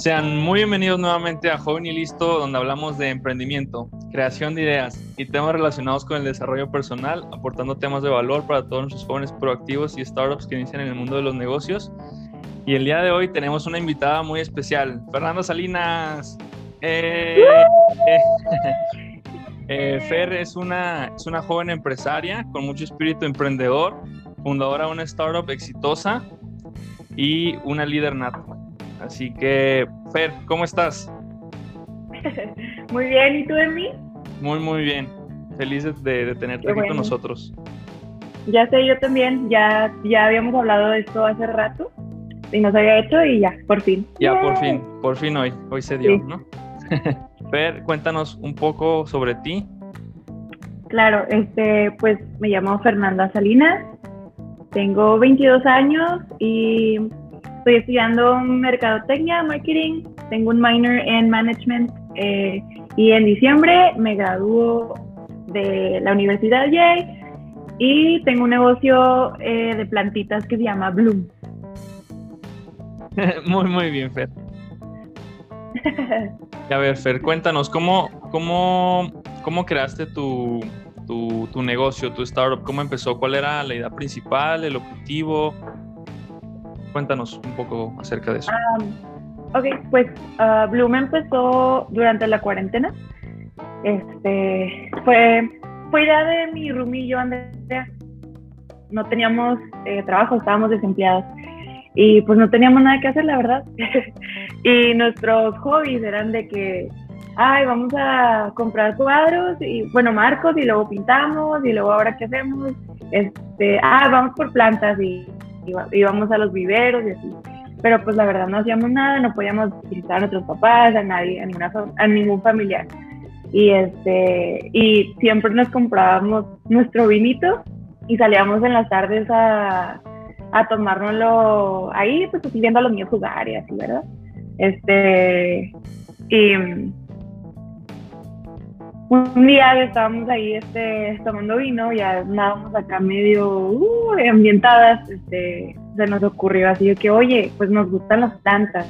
Sean muy bienvenidos nuevamente a Joven y Listo, donde hablamos de emprendimiento, creación de ideas y temas relacionados con el desarrollo personal, aportando temas de valor para todos nuestros jóvenes proactivos y startups que inician en el mundo de los negocios. Y el día de hoy tenemos una invitada muy especial, Fernanda Salinas. Eh, eh, Fer es una, es una joven empresaria con mucho espíritu emprendedor, fundadora de una startup exitosa y una líder nata. Así que, Fer, ¿cómo estás? Muy bien, ¿y tú, Emi? Muy, muy bien. Felices de, tenerte aquí con nosotros. Ya sé, yo también. Ya, ya habíamos hablado de esto hace rato y nos había hecho y ya, por fin. Ya, por fin, por fin hoy, hoy se dio, ¿no? Fer, cuéntanos un poco sobre ti. Claro, este, pues me llamo Fernanda Salinas, tengo 22 años y Estoy estudiando mercadotecnia, marketing, tengo un minor en management eh, y en diciembre me graduó de la Universidad Yale y tengo un negocio eh, de plantitas que se llama Bloom. muy, muy bien, Fer. A ver, Fer, cuéntanos, ¿cómo, cómo, cómo creaste tu, tu, tu negocio, tu startup? ¿Cómo empezó? ¿Cuál era la idea principal, el objetivo? Cuéntanos un poco acerca de eso. ok, pues uh, Bloom empezó durante la cuarentena. Este, fue, fue idea de mi roomie y yo, Andrea. No teníamos eh, trabajo, estábamos desempleados. Y pues no teníamos nada que hacer, la verdad. y nuestros hobbies eran de que, ay, vamos a comprar cuadros y, bueno, marcos y luego pintamos y luego ahora qué hacemos. Este, ah, vamos por plantas y íbamos a los viveros y así. Pero pues la verdad no hacíamos nada, no podíamos visitar a nuestros papás, a nadie, a, ninguna, a ningún familiar. Y, este, y siempre nos comprábamos nuestro vinito y salíamos en las tardes a, a tomárnoslo ahí, pues así viendo a los niños jugar y así, ¿verdad? Este, y un día estábamos ahí este, tomando vino, ya andábamos acá medio uh, ambientadas, este, se nos ocurrió así que, oye, pues nos gustan las plantas,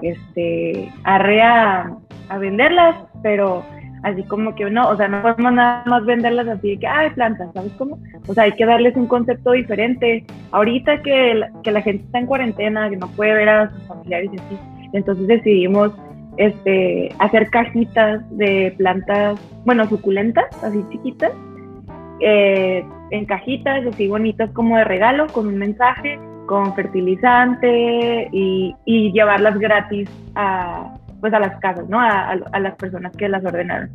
este, arre a, venderlas, pero así como que no, o sea, no podemos nada más venderlas así de que, hay plantas, ¿sabes cómo? O sea, hay que darles un concepto diferente. Ahorita que la, que la gente está en cuarentena, que no puede ver a sus familiares y así, entonces decidimos este, hacer cajitas de plantas, bueno, suculentas, así chiquitas, eh, en cajitas así bonitas como de regalo, con un mensaje, con fertilizante y, llevarlas gratis a, pues a las casas, ¿no? A, las personas que las ordenaron.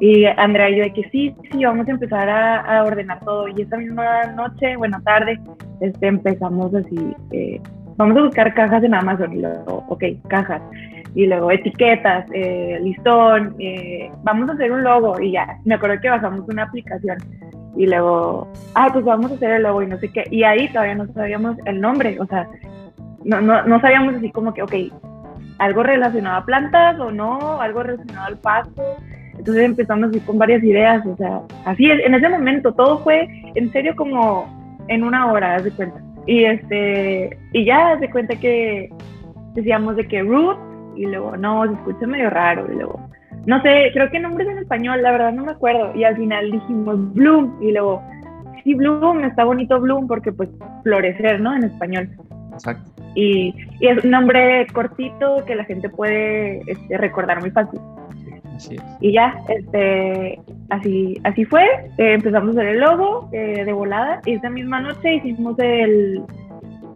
Y Andrea y yo de que sí, sí, vamos a empezar a, ordenar todo. Y esta misma noche, bueno, tarde, este, empezamos así, eh, vamos a buscar cajas en Amazon y luego, ok, cajas y luego etiquetas, eh, listón, eh, vamos a hacer un logo y ya, me acuerdo que bajamos una aplicación y luego, ah, pues vamos a hacer el logo y no sé qué, y ahí todavía no sabíamos el nombre, o sea, no, no, no sabíamos así como que, ok, algo relacionado a plantas o no, algo relacionado al pasto, entonces empezamos así con varias ideas, o sea, así en ese momento todo fue en serio como en una hora, haz de cuenta. Y este, y ya haz de cuenta que decíamos de que root y luego, no, se escucha medio raro, y luego, no sé, creo que nombres en español, la verdad no me acuerdo, y al final dijimos Bloom, y luego, sí, Bloom, está bonito Bloom, porque pues florecer, ¿no? En español. Exacto. Y, y es un nombre cortito que la gente puede este, recordar muy fácil. Así es. Y ya, este, así, así fue. Eh, empezamos a hacer el logo eh, de volada. Y esa misma noche hicimos el,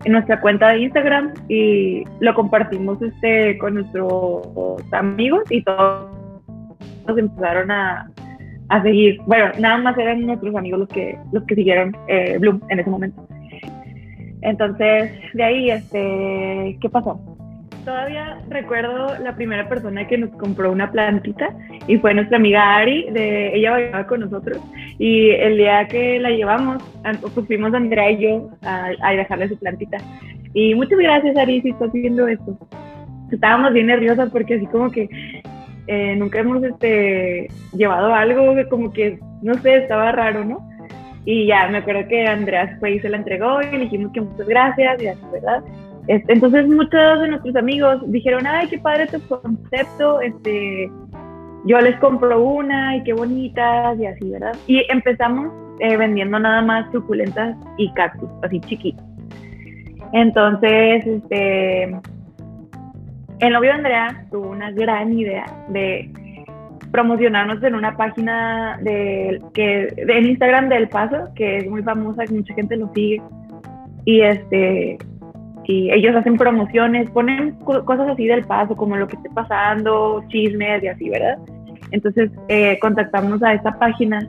en nuestra cuenta de Instagram y lo compartimos este con nuestros amigos y todos nos empezaron a, a seguir. Bueno, nada más eran nuestros amigos los que los que siguieron eh, Bloom en ese momento. Entonces, de ahí, este, ¿qué pasó? Todavía recuerdo la primera persona que nos compró una plantita y fue nuestra amiga Ari, de, ella bailaba con nosotros y el día que la llevamos, pues fuimos Andrea y yo a, a dejarle su plantita. Y muchas gracias Ari si estás viendo esto. Estábamos bien nerviosas porque así como que eh, nunca hemos este, llevado algo que como que, no sé, estaba raro, ¿no? Y ya me acuerdo que Andrea fue y se la entregó y le dijimos que muchas gracias y así, ¿verdad? Este, entonces muchos de nuestros amigos dijeron, ay, qué padre tu concepto, este, yo les compro una y qué bonitas y así, ¿verdad? Y empezamos eh, vendiendo nada más suculentas y cactus, así chiquitos. Entonces, este, el novio de Andrea tuvo una gran idea de promocionarnos en una página de, que, de, en Instagram del Paso, que es muy famosa, que mucha gente lo sigue. Y este y ellos hacen promociones, ponen cosas así del paso, como lo que esté pasando, chismes y así, ¿verdad? Entonces eh, contactamos a esta página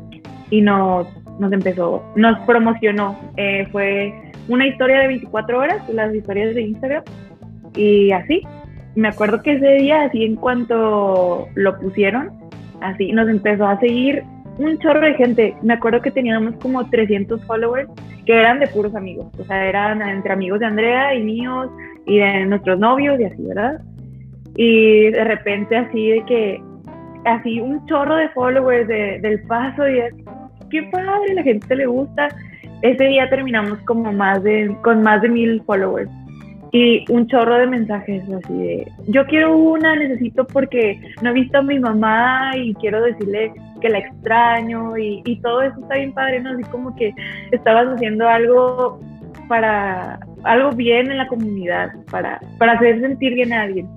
y nos, nos empezó, nos promocionó. Eh, fue una historia de 24 horas, las historias de Instagram, y así. Me acuerdo que ese día, así en cuanto lo pusieron, así nos empezó a seguir un chorro de gente. Me acuerdo que teníamos como 300 followers que eran de puros amigos. O sea, eran entre amigos de Andrea y míos y de nuestros novios y así, ¿verdad? Y de repente así de que, así un chorro de followers del paso y es, qué padre, la gente le gusta. Ese día terminamos como más de, con más de mil followers y un chorro de mensajes así de, yo quiero una, necesito porque no he visto a mi mamá y quiero decirle que la extraño y, todo eso está bien padre, ¿no? Así como que estabas haciendo algo para, algo bien en la comunidad, para, para hacer sentir bien a alguien.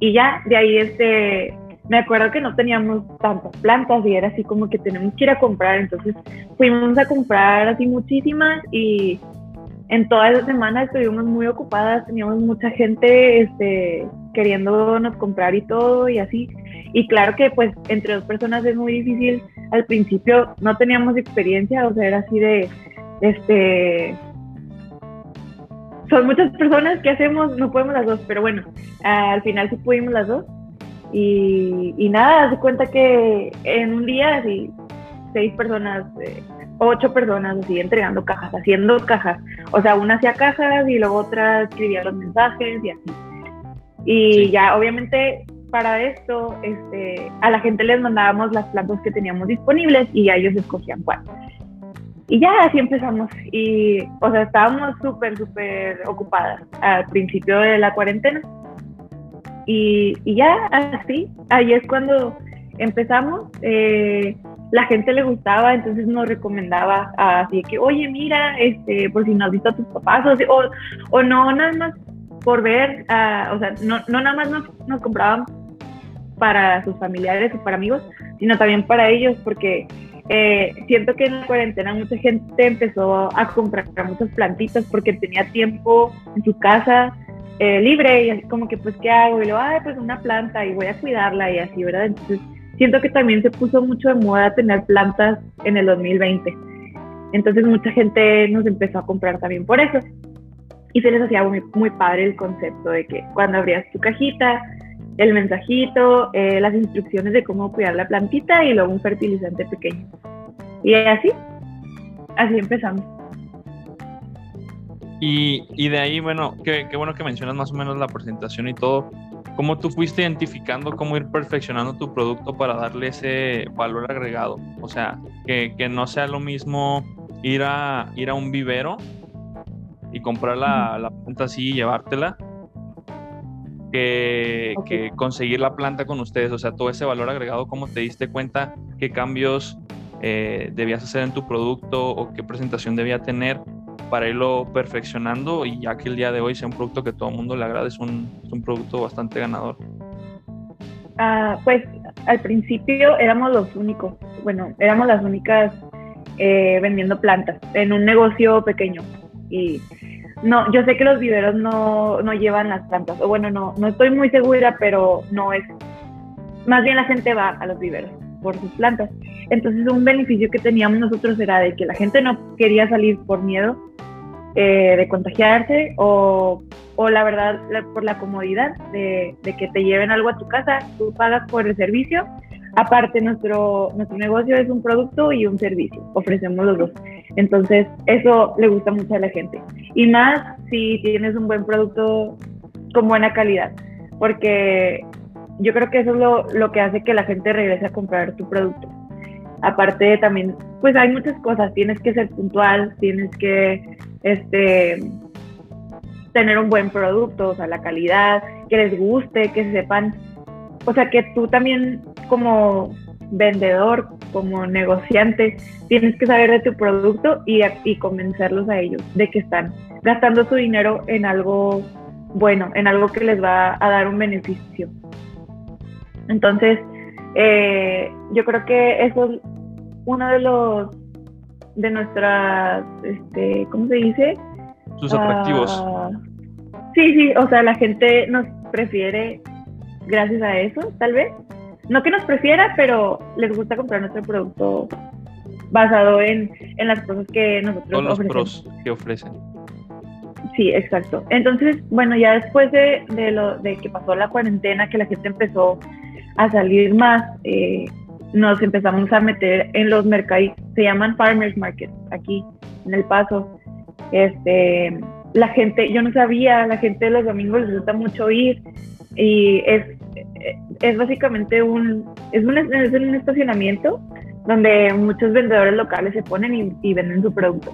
Y ya, de ahí este, me acuerdo que no teníamos tantas plantas y era así como que tenemos que ir a comprar, entonces fuimos a comprar así muchísimas y en toda esa semana estuvimos muy ocupadas, teníamos mucha gente este, queriéndonos comprar y todo y así. Y claro que pues entre dos personas es muy difícil. Al principio no teníamos experiencia, o sea, era así de, este, son muchas personas que hacemos, no podemos las dos, pero bueno, al final sí pudimos las dos. Y, y nada, se cuenta que en un día así, seis personas... Eh, ocho personas así entregando cajas, haciendo cajas. O sea, una hacía cajas y luego otra escribía los mensajes y así. Y ya, obviamente, para esto, este, a la gente les mandábamos las plantas que teníamos disponibles y ellos escogían cuál. Y ya así empezamos. Y, o sea, estábamos súper, súper ocupadas al principio de la cuarentena. Y, y ya así, ahí es cuando empezamos. Eh, la gente le gustaba, entonces nos recomendaba así que, oye, mira, este, por si no has visto a tus papás, o, o no nada más por ver, uh, o sea, no, no nada más nos, nos, compraban para sus familiares o para amigos, sino también para ellos, porque eh, siento que en la cuarentena mucha gente empezó a comprar muchas plantitas porque tenía tiempo en su casa eh, libre y así como que, pues, ¿qué hago? Y luego, ay, pues una planta y voy a cuidarla y así, ¿verdad? Entonces, siento que también se puso mucho de moda tener plantas en el 2020. Entonces mucha gente nos empezó a comprar también por eso. Y se les hacía muy, padre el concepto de que cuando abrías tu cajita, el mensajito, eh, las instrucciones de cómo cuidar la plantita y luego un fertilizante pequeño. Y así, así empezamos. Y, y de ahí, bueno, qué, qué bueno que mencionas más o menos la presentación y todo. ¿Cómo tú fuiste identificando cómo ir perfeccionando tu producto para darle ese valor agregado? O sea, que, no sea lo mismo ir a, ir a un vivero y comprar la, la planta así y llevártela, que, que, conseguir la planta con ustedes. O sea, todo ese valor agregado, ¿cómo te diste cuenta qué cambios eh, debías hacer en tu producto o qué presentación debía tener para irlo perfeccionando y ya que el día de hoy sea un producto que todo el mundo le agrade, es un, producto bastante ganador. Ah, pues al principio éramos los únicos, bueno, éramos las únicas eh, vendiendo plantas en un negocio pequeño. Y no, yo sé que los viveros no, no llevan las plantas, o bueno, no, no estoy muy segura, pero no es, más bien la gente va a los viveros por sus plantas. Entonces un beneficio que teníamos nosotros era de que la gente no quería salir por miedo eh, de contagiarse o, o la verdad por la comodidad de, de, que te lleven algo a tu casa, tú pagas por el servicio. Aparte, nuestro, nuestro negocio es un producto y un servicio, ofrecemos los dos. Entonces, eso le gusta mucho a la gente. Y más si tienes un buen producto con buena calidad, porque yo creo que eso es lo, lo que hace que la gente regrese a comprar tu producto. Aparte también, pues hay muchas cosas, tienes que ser puntual, tienes que, este, tener un buen producto, o sea, la calidad, que les guste, que sepan, o sea, que tú también como vendedor, como negociante, tienes que saber de tu producto y, y convencerlos a ellos de que están gastando su dinero en algo bueno, en algo que les va a dar un beneficio. Entonces, eh, yo creo que eso es uno de los de nuestras, este, ¿cómo se dice? Sus atractivos. Ah, sí, sí, o sea, la gente nos prefiere gracias a eso, tal vez. No que nos prefiera, pero les gusta comprar nuestro producto basado en, en las cosas que nosotros Todos los pros que ofrecen. Sí, exacto. Entonces, bueno, ya después de, de, lo, de que pasó la cuarentena, que la gente empezó a salir más, eh, nos empezamos a meter en los mercados, se llaman farmers markets aquí en El Paso. Este, la gente, yo no sabía, la gente los domingos les gusta mucho ir y es, es básicamente un, es un, es un estacionamiento donde muchos vendedores locales se ponen y, y venden su producto.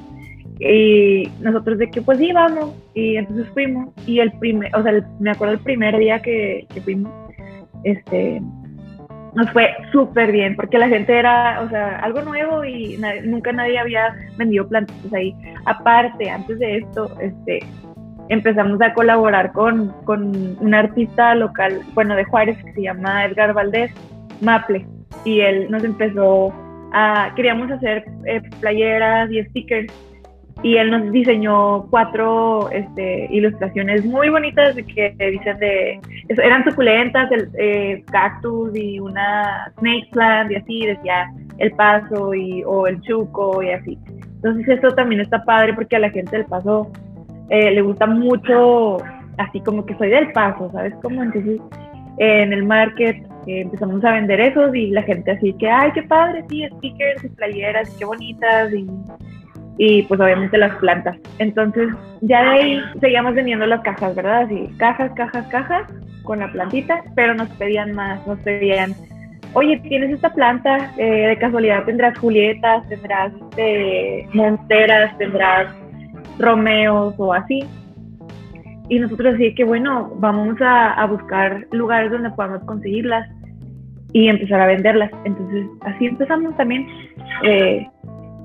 Y nosotros de que pues sí, vamos. Y entonces fuimos. Y el primer, o sea, me acuerdo el primer día que, que fuimos, este, nos fue súper bien, porque la gente era, o sea, algo nuevo y nunca nadie había vendido plantas ahí. Aparte, antes de esto, este, empezamos a colaborar con, con un artista local, bueno, de Juárez, que se llama Edgar Valdés, Maple, y él nos empezó a, queríamos hacer eh, playeras y stickers y él nos diseñó cuatro este, ilustraciones muy bonitas que dicen de, eran suculentas, el eh, cactus y una snake plant y así, decía el paso y, o el chuco y así. Entonces eso también está padre porque a la gente del paso eh, le gusta mucho, así como que soy del paso, ¿sabes? Como entonces en el market eh, empezamos a vender esos y la gente así que, ay, qué padre, sí, stickers y playeras, qué bonitas y y pues obviamente las plantas. Entonces ya de ahí seguíamos vendiendo las cajas, ¿verdad? Así, cajas, cajas, cajas con la plantita, pero nos pedían más, nos pedían, oye, tienes esta planta, eh, de casualidad tendrás julietas, tendrás este, monteras, tendrás romeos o así. Y nosotros así que bueno, vamos a, a buscar lugares donde podamos conseguirlas y empezar a venderlas. Entonces así empezamos también. Eh,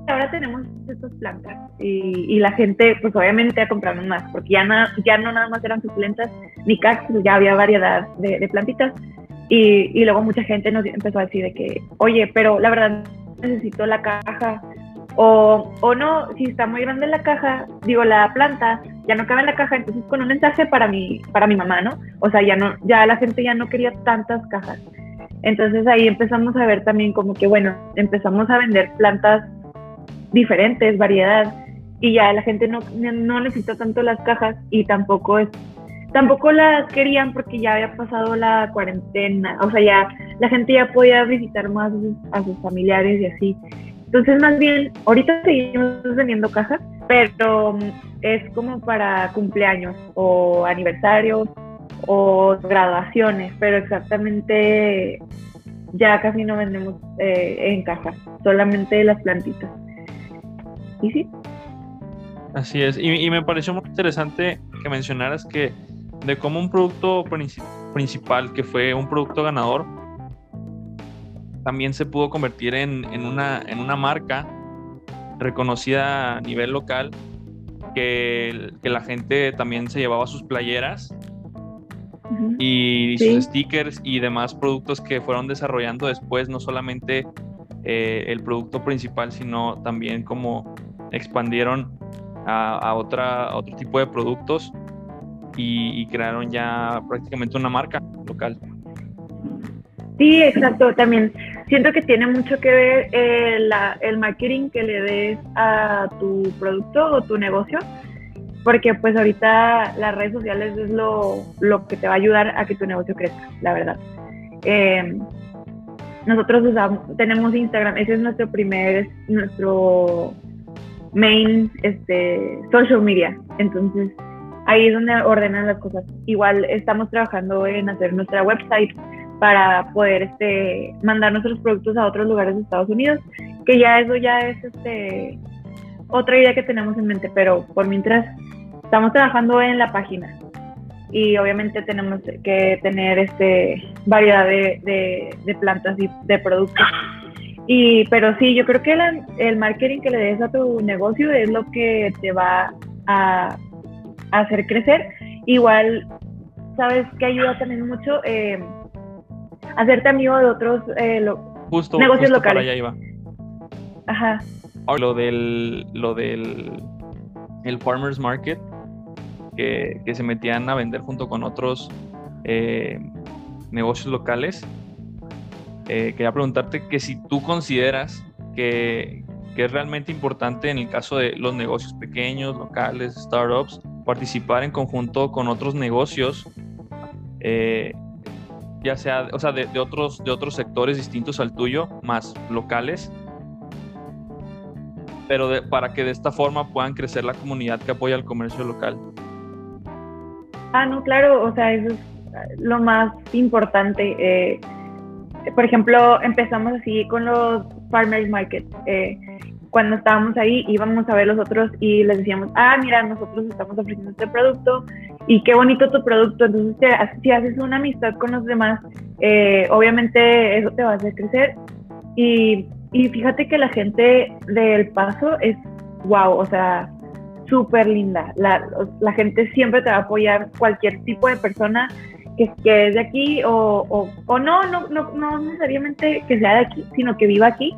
ahora tenemos estas plantas y, la gente, pues obviamente, a comprarnos más, porque ya, no, ya no nada más eran suculentas ni cactus, ya había variedad de, plantitas. Y, y, luego mucha gente nos empezó a decir de que, oye, pero la verdad necesito la caja. O, o no, si está muy grande la caja, digo, la planta, ya no cabe en la caja, entonces con un mensaje para mi, para mi mamá, ¿no? O sea, ya no, ya la gente ya no quería tantas cajas. Entonces ahí empezamos a ver también como que, bueno, empezamos a vender plantas diferentes, variedad, y ya la gente no, no necesitó tanto las cajas y tampoco es tampoco las querían porque ya había pasado la cuarentena, o sea, ya la gente ya podía visitar más a sus familiares y así. Entonces, más bien, ahorita seguimos vendiendo cajas, pero mm, es como para cumpleaños o aniversarios o graduaciones, pero exactamente ya casi no vendemos eh, en cajas, solamente las plantitas. Y sí. Así es, y, me pareció muy interesante que mencionaras que de cómo un producto principal, que fue un producto ganador, también se pudo convertir en, una, en una marca reconocida a nivel local, que, que la gente también se llevaba sus playeras y sus stickers y demás productos que fueron desarrollando después, no solamente eh, el producto principal, sino también como expandieron a, otra, otro tipo de productos y, crearon ya prácticamente una marca local. Sí, exacto. También siento que tiene mucho que ver eh, el marketing que le des a tu producto o tu negocio, porque pues ahorita las redes sociales es lo, lo que te va a ayudar a que tu negocio crezca, la verdad. Eh, nosotros usamos, tenemos Instagram, ese es nuestro primer, nuestro main este, social media. Entonces, ahí es donde ordenan las cosas. Igual estamos trabajando en hacer nuestra website para poder este, mandar nuestros productos a otros lugares de Estados Unidos, que ya eso ya es este, otra idea que tenemos en mente, pero por mientras estamos trabajando en la página y obviamente tenemos que tener este variedad de, de, plantas y de productos. Y, pero sí, yo creo que el marketing que le des a tu negocio es lo que te va a, hacer crecer. Igual, sabes que ayuda también mucho eh, hacerte amigo de otros eh, negocios locales. Para allá iba. Ajá. Lo del, lo del el farmers market, que, se metían a vender junto con otros eh, negocios locales. Eh, quería preguntarte que si tú consideras que, es realmente importante en el caso de los negocios pequeños, locales, startups, participar en conjunto con otros negocios, eh, ya sea, o sea, de, otros, de otros sectores distintos al tuyo, más locales, pero para que de esta forma puedan crecer la comunidad que apoya el comercio local. Ah, no, claro, o sea, eso es lo más importante. Eh, por ejemplo, empezamos así con los farmers market. Eh, cuando estábamos ahí íbamos a ver los otros y les decíamos, ah, mira, nosotros estamos ofreciendo este producto y qué bonito tu producto. Entonces, si haces una amistad con los demás, eh, obviamente eso te va a hacer crecer. Y, y fíjate que la gente del paso es wow, o sea, súper linda. La, la, gente siempre te va a apoyar, cualquier tipo de persona que, que es de aquí o, o, no, no, no, no necesariamente que sea de aquí, sino que viva aquí.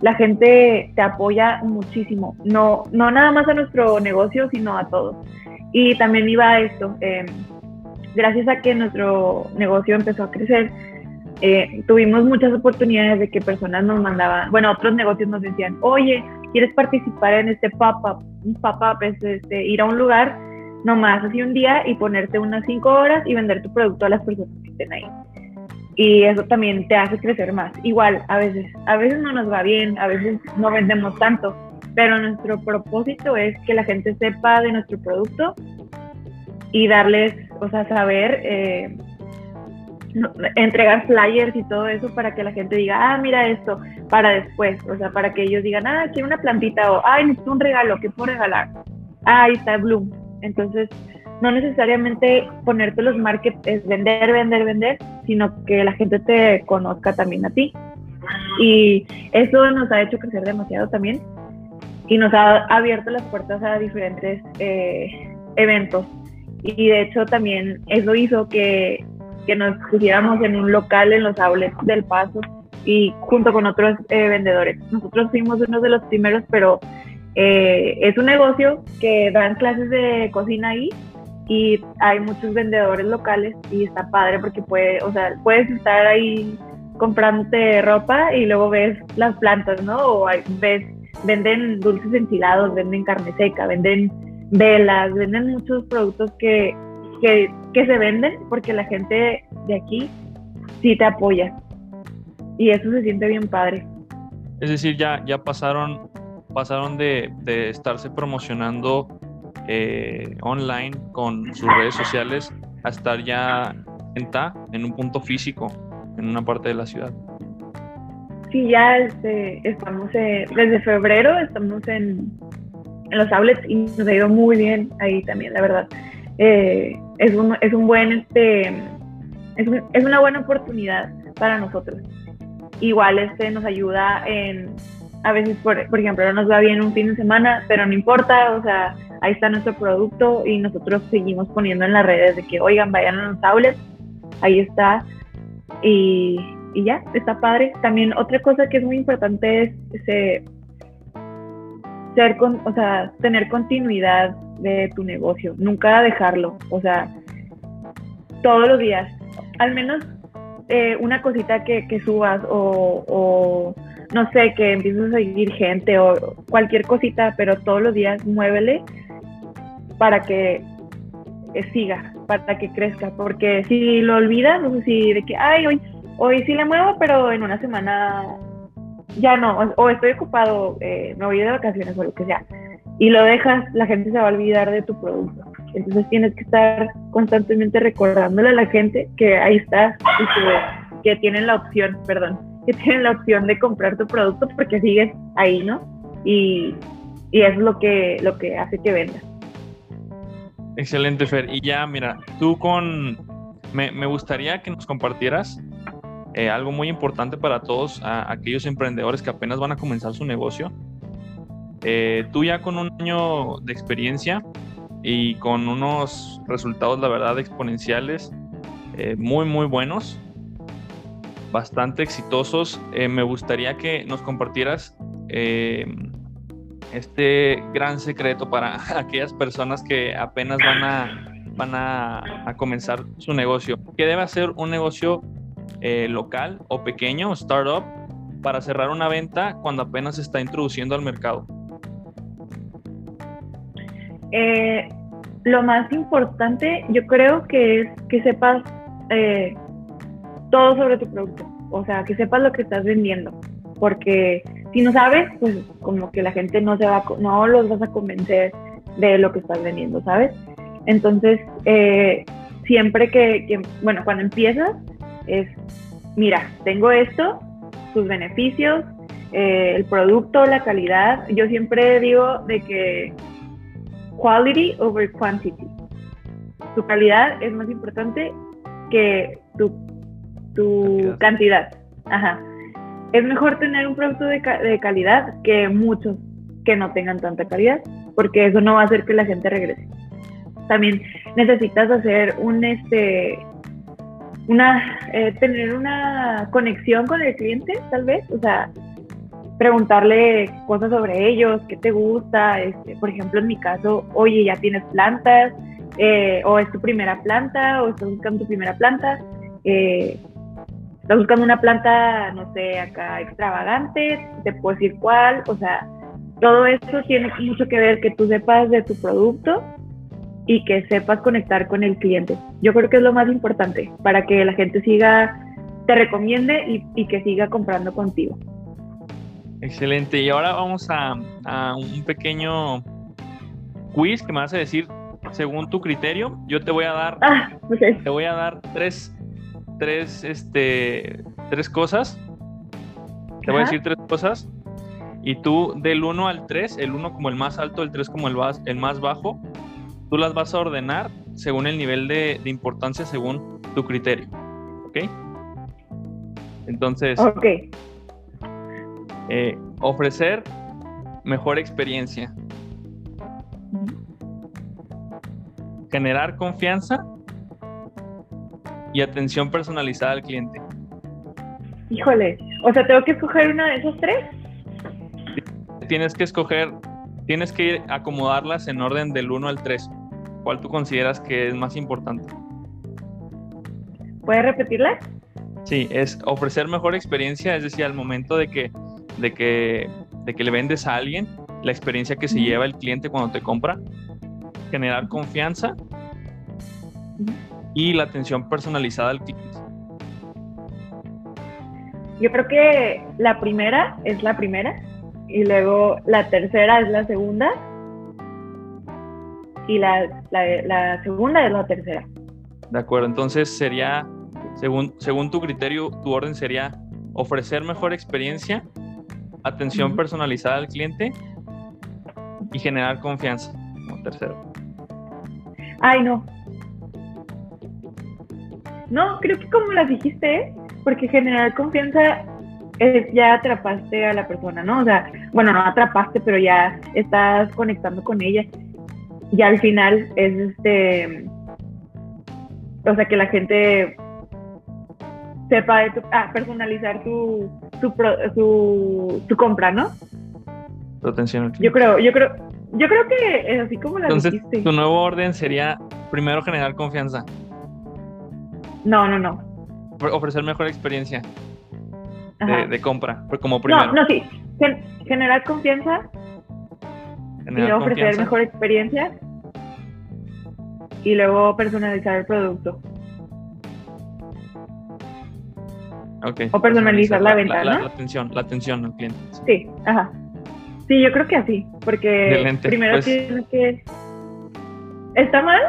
La gente te apoya muchísimo, no, no nada más a nuestro negocio, sino a todos. Y también iba a esto, em, gracias a que nuestro negocio empezó a crecer, eh, tuvimos muchas oportunidades de que personas nos mandaban, bueno, otros negocios nos decían, oye, ¿quieres participar en este pop-up? Un pop-up es este, ir a un lugar nomás así un día y ponerte unas cinco horas y vender tu producto a las personas que estén ahí. Y eso también te hace crecer más. Igual, a veces, a veces no nos va bien, a veces no vendemos tanto, pero nuestro propósito es que la gente sepa de nuestro producto y darles, o sea, saber eh, entregar flyers y todo eso para que la gente diga, ah, mira esto, para después, o sea, para que ellos digan, ah, quiero una plantita o, ay, necesito un regalo, ¿qué puedo regalar? Ah, ahí está Bloom. Entonces, no necesariamente ponerte los markets es vender, vender, vender, sino que la gente te conozca también a ti. Y eso nos ha hecho crecer demasiado también y nos ha abierto las puertas a diferentes eh, eventos. Y de hecho también eso hizo que que nos pusiéramos en un local en los outlets del Paso y junto con otros eh, vendedores. Nosotros fuimos uno de los primeros, pero eh, es un negocio que dan clases de cocina ahí y hay muchos vendedores locales y está padre porque puede, o sea, puedes estar ahí comprándote ropa y luego ves las plantas, ¿no? O ves, venden dulces enchilados, venden carne seca, venden velas, venden muchos productos que que, se venden porque la gente de aquí sí te apoya. Y eso se siente bien padre. Es decir, ya, ya pasaron, pasaron de, estarse promocionando eh, online con sus redes sociales a estar ya en Ta, en un punto físico, en una parte de la ciudad. Sí, ya este, estamos desde febrero, estamos en, en los outlets y nos ha ido muy bien ahí también, la verdad. Eh, es, un, es un buen, este, es, es, una buena oportunidad para nosotros. Igual este nos ayuda en, a veces, por, por ejemplo, no nos va bien un fin de semana, pero no importa, o sea, ahí está nuestro producto y nosotros seguimos poniendo en las redes de que, oigan, vayan a los tablets, ahí está, y, y ya, está padre. También otra cosa que es muy importante es ese, ser con, o sea, tener continuidad de tu negocio, nunca dejarlo, o sea, todos los días, al menos eh, una cosita que, subas o, o, no sé, que empieces a seguir gente o cualquier cosita, pero todos los días muévele para que eh, siga, para que crezca, porque si lo olvidas, no sé si de que, ay, hoy, hoy sí le muevo, pero en una semana ya no, o, estoy ocupado, eh, me voy de vacaciones o lo que sea, y lo dejas, la gente se va a olvidar de tu producto. Entonces tienes que estar constantemente recordándole a la gente que ahí estás y que, tienen la opción, perdón, que tienen la opción de comprar tu producto porque sigues ahí, ¿no? Y, y es lo que, lo que hace que venda. Excelente, Fer. Y ya, mira, tú con... Me, me gustaría que nos compartieras eh, algo muy importante para todos aquellos emprendedores que apenas van a comenzar su negocio. Eh, tú ya con un año de experiencia y con unos resultados, la verdad, exponenciales, eh, muy, muy buenos, bastante exitosos, me gustaría que nos compartieras este gran secreto para aquellas personas que apenas van a, van a, comenzar su negocio. ¿Qué debe hacer un negocio eh, local o pequeño, startup, para cerrar una venta cuando apenas se está introduciendo al mercado? Eh, lo más importante yo creo que es que sepas eh, todo sobre tu producto, o sea, que sepas lo que estás vendiendo, porque si no sabes, pues como que la gente no se va, no los vas a convencer de lo que estás vendiendo, ¿sabes? Entonces, siempre que, que, bueno, cuando empiezas, es, mira, tengo esto, sus beneficios, eh, el producto, la calidad. Yo siempre digo de que quality over quantity. Tu calidad es más importante que tu, tu cantidad. Ajá. Es mejor tener un producto de, de calidad que muchos que no tengan tanta calidad, porque eso no va a hacer que la gente regrese. También necesitas hacer un este una, eh, tener una conexión con el cliente, tal vez, o sea, preguntarle cosas sobre ellos, qué te gusta, este, por ejemplo, en mi caso, oye, ya tienes plantas, eh, o es tu primera planta, o estás buscando tu primera planta, eh, estás buscando una planta, no sé, acá extravagante, te puedo decir cuál, o sea, todo eso tiene mucho que ver que tú sepas de tu producto y que sepas conectar con el cliente. Yo creo que es lo más importante para que la gente siga, te recomiende y, que siga comprando contigo. Excelente. Y ahora vamos a, un pequeño quiz que me vas a decir según tu criterio. Yo te voy a dar, ah, te voy a dar tres, tres, este, tres cosas. Te voy a decir tres cosas. Y tú del 1 al 3, el 1 como el más alto, el 3 como el, el más bajo, Tú las vas a ordenar según el nivel de, importancia, según tu criterio. ¿Ok? Entonces, eh, ofrecer mejor experiencia. Generar confianza y atención personalizada al cliente. Híjole, o sea, tengo que escoger una de esos tres. Tienes que escoger tienes que acomodarlas en orden del 1 al 3. ¿Cuál tú consideras que es más importante? ¿Puedes repetirla? Sí, es ofrecer mejor experiencia, es decir, al momento de que, de que, de que le vendes a alguien, la experiencia que se lleva el cliente cuando te compra, generar confianza y la atención personalizada al cliente. Yo creo que la primera es la primera y luego la tercera es la segunda y la, la, segunda es la tercera. De acuerdo, entonces sería, según, según tu criterio, tu orden sería ofrecer mejor experiencia, atención personalizada al cliente y generar confianza como tercero. Ay, no. No, creo que como las dijiste, ¿eh? porque generar confianza es ya atrapaste a la persona, ¿no? O sea, bueno, no atrapaste, pero ya estás conectando con ella. Y al final es este, o sea, que la gente sepa de tu, ah, personalizar tu, tu, tu, compra, ¿no? Tu atención. Yo creo, yo creo, yo creo que es así como la Entonces, tu nuevo orden sería primero generar confianza. No, no, no. Ofrecer mejor experiencia de, compra, como primero. No, no, sí. generar confianza y ofrecer mejor experiencia y luego personalizar el producto. Okay. O personalizar la, venta, la, ¿no? La, atención, la atención al cliente. Sí. ajá. Sí, yo creo que así, porque primero pues tienes que... ¿Está mal?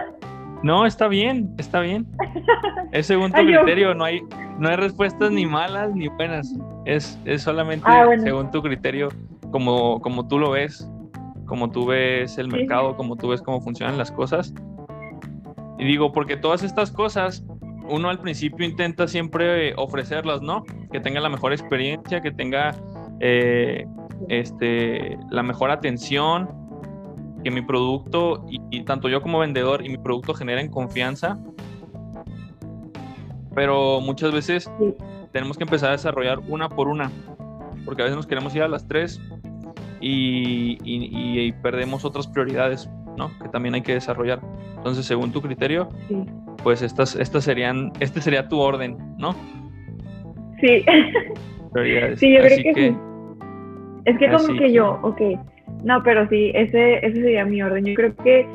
No, está bien, está bien. Es según tu criterio, no hay, no hay respuestas ni malas ni buenas. Es, es solamente ah, según tu criterio, como, como tú lo ves, como tú ves el mercado, como tú ves cómo funcionan las cosas. Y digo, porque todas estas cosas, uno al principio intenta siempre ofrecerlas, ¿no? Que tenga la mejor experiencia, que tenga eh, este, la mejor atención, que mi producto, y, tanto yo como vendedor y mi producto generen confianza. Pero muchas veces tenemos que empezar a desarrollar una por una, porque a veces nos queremos ir a las tres y, y perdemos otras prioridades, ¿no? Que también hay que desarrollar. Entonces, según tu criterio, pues estas, estas serían, este sería tu orden, ¿no? Sí. Sí, yo creo que, sí. Es que como que, yo, ok, no, pero sí, ese, ese sería mi orden. Yo creo que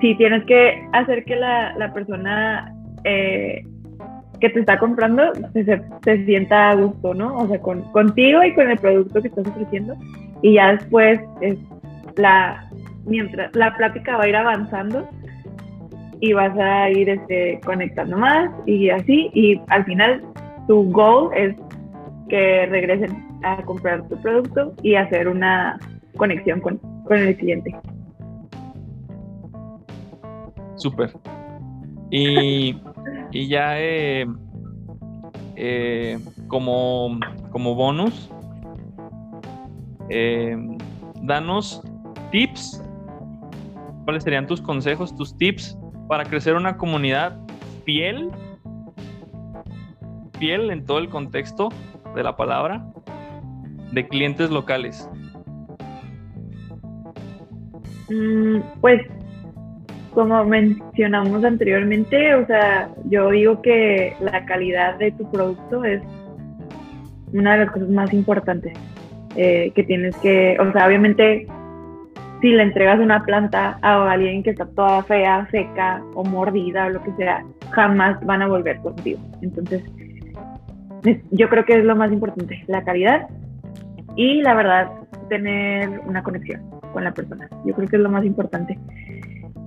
sí tienes que hacer que la, la persona eh, que te está comprando se, se, sienta a gusto, ¿no? O sea, con, contigo y con el producto que estás ofreciendo. Y ya después, es la, mientras la plática va a ir avanzando, y vas a ir este, conectando más y así. Y al final tu goal es que regresen a comprar tu producto y hacer una conexión con, el cliente. Súper. Y, y ya eh, eh, como, como bonus, eh, danos tips. ¿Cuáles serían tus consejos, tus tips para crecer una comunidad fiel, fiel en todo el contexto de la palabra, de clientes locales? Mm, pues como mencionamos anteriormente, o sea, yo digo que la calidad de tu producto es una de las cosas más importantes eh, que tienes que, o sea, obviamente si le entregas una planta a alguien que está toda fea, seca o mordida o lo que sea, jamás van a volver contigo. Entonces, yo creo que es lo más importante, la calidad y la verdad, tener una conexión con la persona. Yo creo que es lo más importante.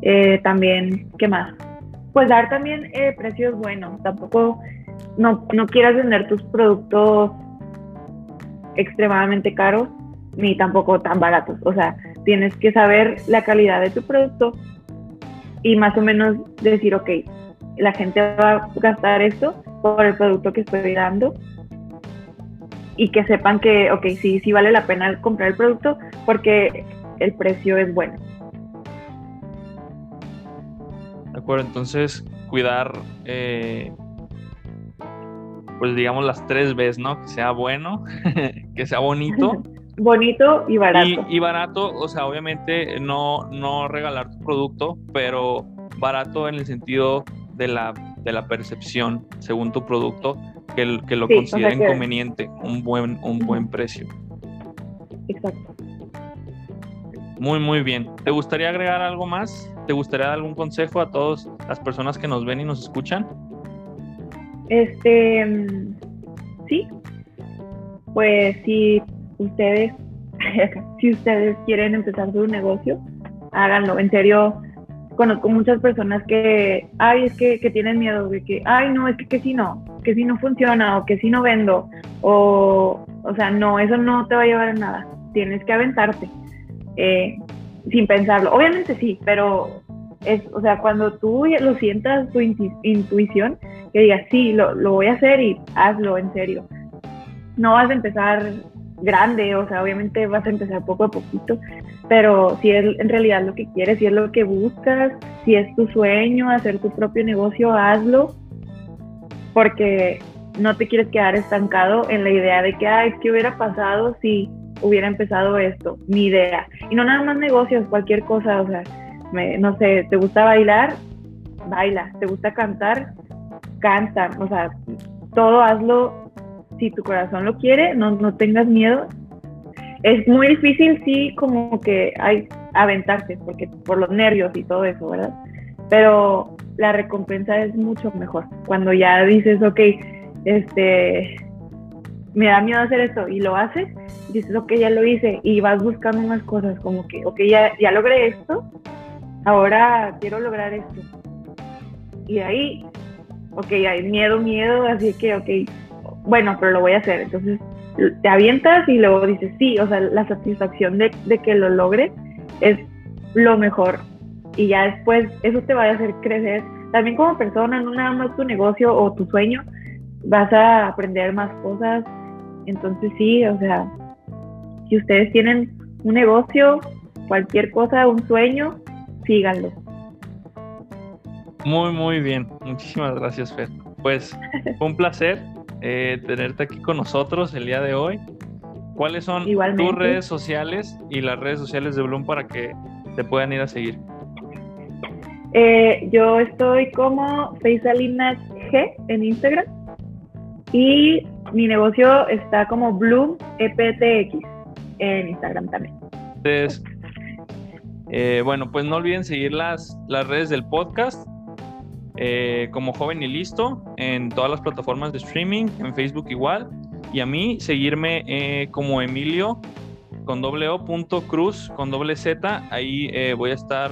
Eh, también, ¿qué más? Pues dar también eh, precios buenos. Tampoco no, no quieras vender tus productos extremadamente caros ni tampoco tan baratos. O sea, tienes que saber la calidad de tu producto y más o menos decir, ok, la gente va a gastar esto por el producto que estoy dando y que sepan que, ok, sí, sí vale la pena comprar el producto porque el precio es bueno. De acuerdo, entonces cuidar, eh, pues digamos las tres veces, ¿no? Que sea bueno, que sea bonito bonito y barato. Y, barato, o sea, obviamente no, no regalar tu producto, pero barato en el sentido de la, de la percepción, según tu producto, que, que lo consideren conveniente, un buen, un buen precio. Exacto. Muy, muy bien. ¿Te gustaría agregar algo más? ¿Te gustaría dar algún consejo a todas las personas que nos ven y nos escuchan? Este, mm, sí. Pues sí ustedes, si ustedes quieren empezar su negocio, háganlo. En serio, conozco muchas personas que, ay, es que, tienen miedo de que, ay, no, es que, que si no, que si no funciona o que si no vendo, o, o sea, no, eso no te va a llevar a nada. Tienes que aventarte eh, sin pensarlo. Obviamente sí, pero es, o sea, cuando tú lo sientas, tu intuición, que digas, sí, lo, lo voy a hacer y hazlo en serio. No vas a empezar grande, o sea, obviamente vas a empezar poco a poquito, pero si es en realidad lo que quieres, si es lo que buscas, si es tu sueño, hacer tu propio negocio, hazlo, porque no te quieres quedar estancado en la idea de que, ay, ¿qué hubiera pasado si hubiera empezado esto? Mi idea. Y no nada más negocios, cualquier cosa, o sea, no sé, ¿te gusta bailar? Baila. ¿Te gusta cantar? Canta. O sea, todo hazlo si tu corazón lo quiere, no, no tengas miedo. Es muy difícil, sí, como que hay aventarse, porque por los nervios y todo eso, ¿verdad? Pero la recompensa es mucho mejor. Cuando ya dices, ok, este, me da miedo hacer esto y lo haces, dices, ok, ya lo hice y vas buscando más cosas, como que, ok, ya, ya logré esto, ahora quiero lograr esto. Y ahí, ok, hay miedo, miedo, así que, ok, bueno, pero lo voy a hacer. Entonces te avientas y luego dices, sí, o sea, la satisfacción de, que lo logre es lo mejor. Y ya después eso te va a hacer crecer también como persona, no nada más tu negocio o tu sueño, vas a aprender más cosas. Entonces sí, o sea, si ustedes tienen un negocio, cualquier cosa, un sueño, síganlo. Muy, muy bien. Muchísimas gracias, Fer. Pues fue un placer eh, tenerte aquí con nosotros el día de hoy. ¿Cuáles son tus redes sociales y las redes sociales de Bloom para que te puedan ir a seguir? Eh, yo estoy como Feisalina G en Instagram y mi negocio está como Bloom EPTX en Instagram también. Entonces, eh, bueno, pues no olviden seguir las, las redes del podcast eh, como Joven y Listo en todas las plataformas de streaming, en Facebook igual. Y a mí seguirme eh, como Emilio con doble O punto cruz con doble Z. Ahí eh, voy a estar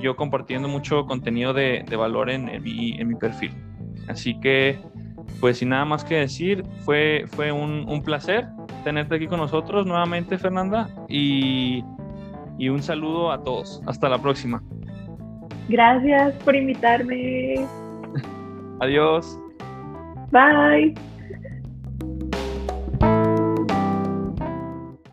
yo compartiendo mucho contenido de, valor en, mi, perfil. Así que, pues sin nada más que decir, fue, fue un, placer tenerte aquí con nosotros nuevamente, Fernanda. Y un saludo a todos. Hasta la próxima. Gracias por invitarme. Adiós. Bye.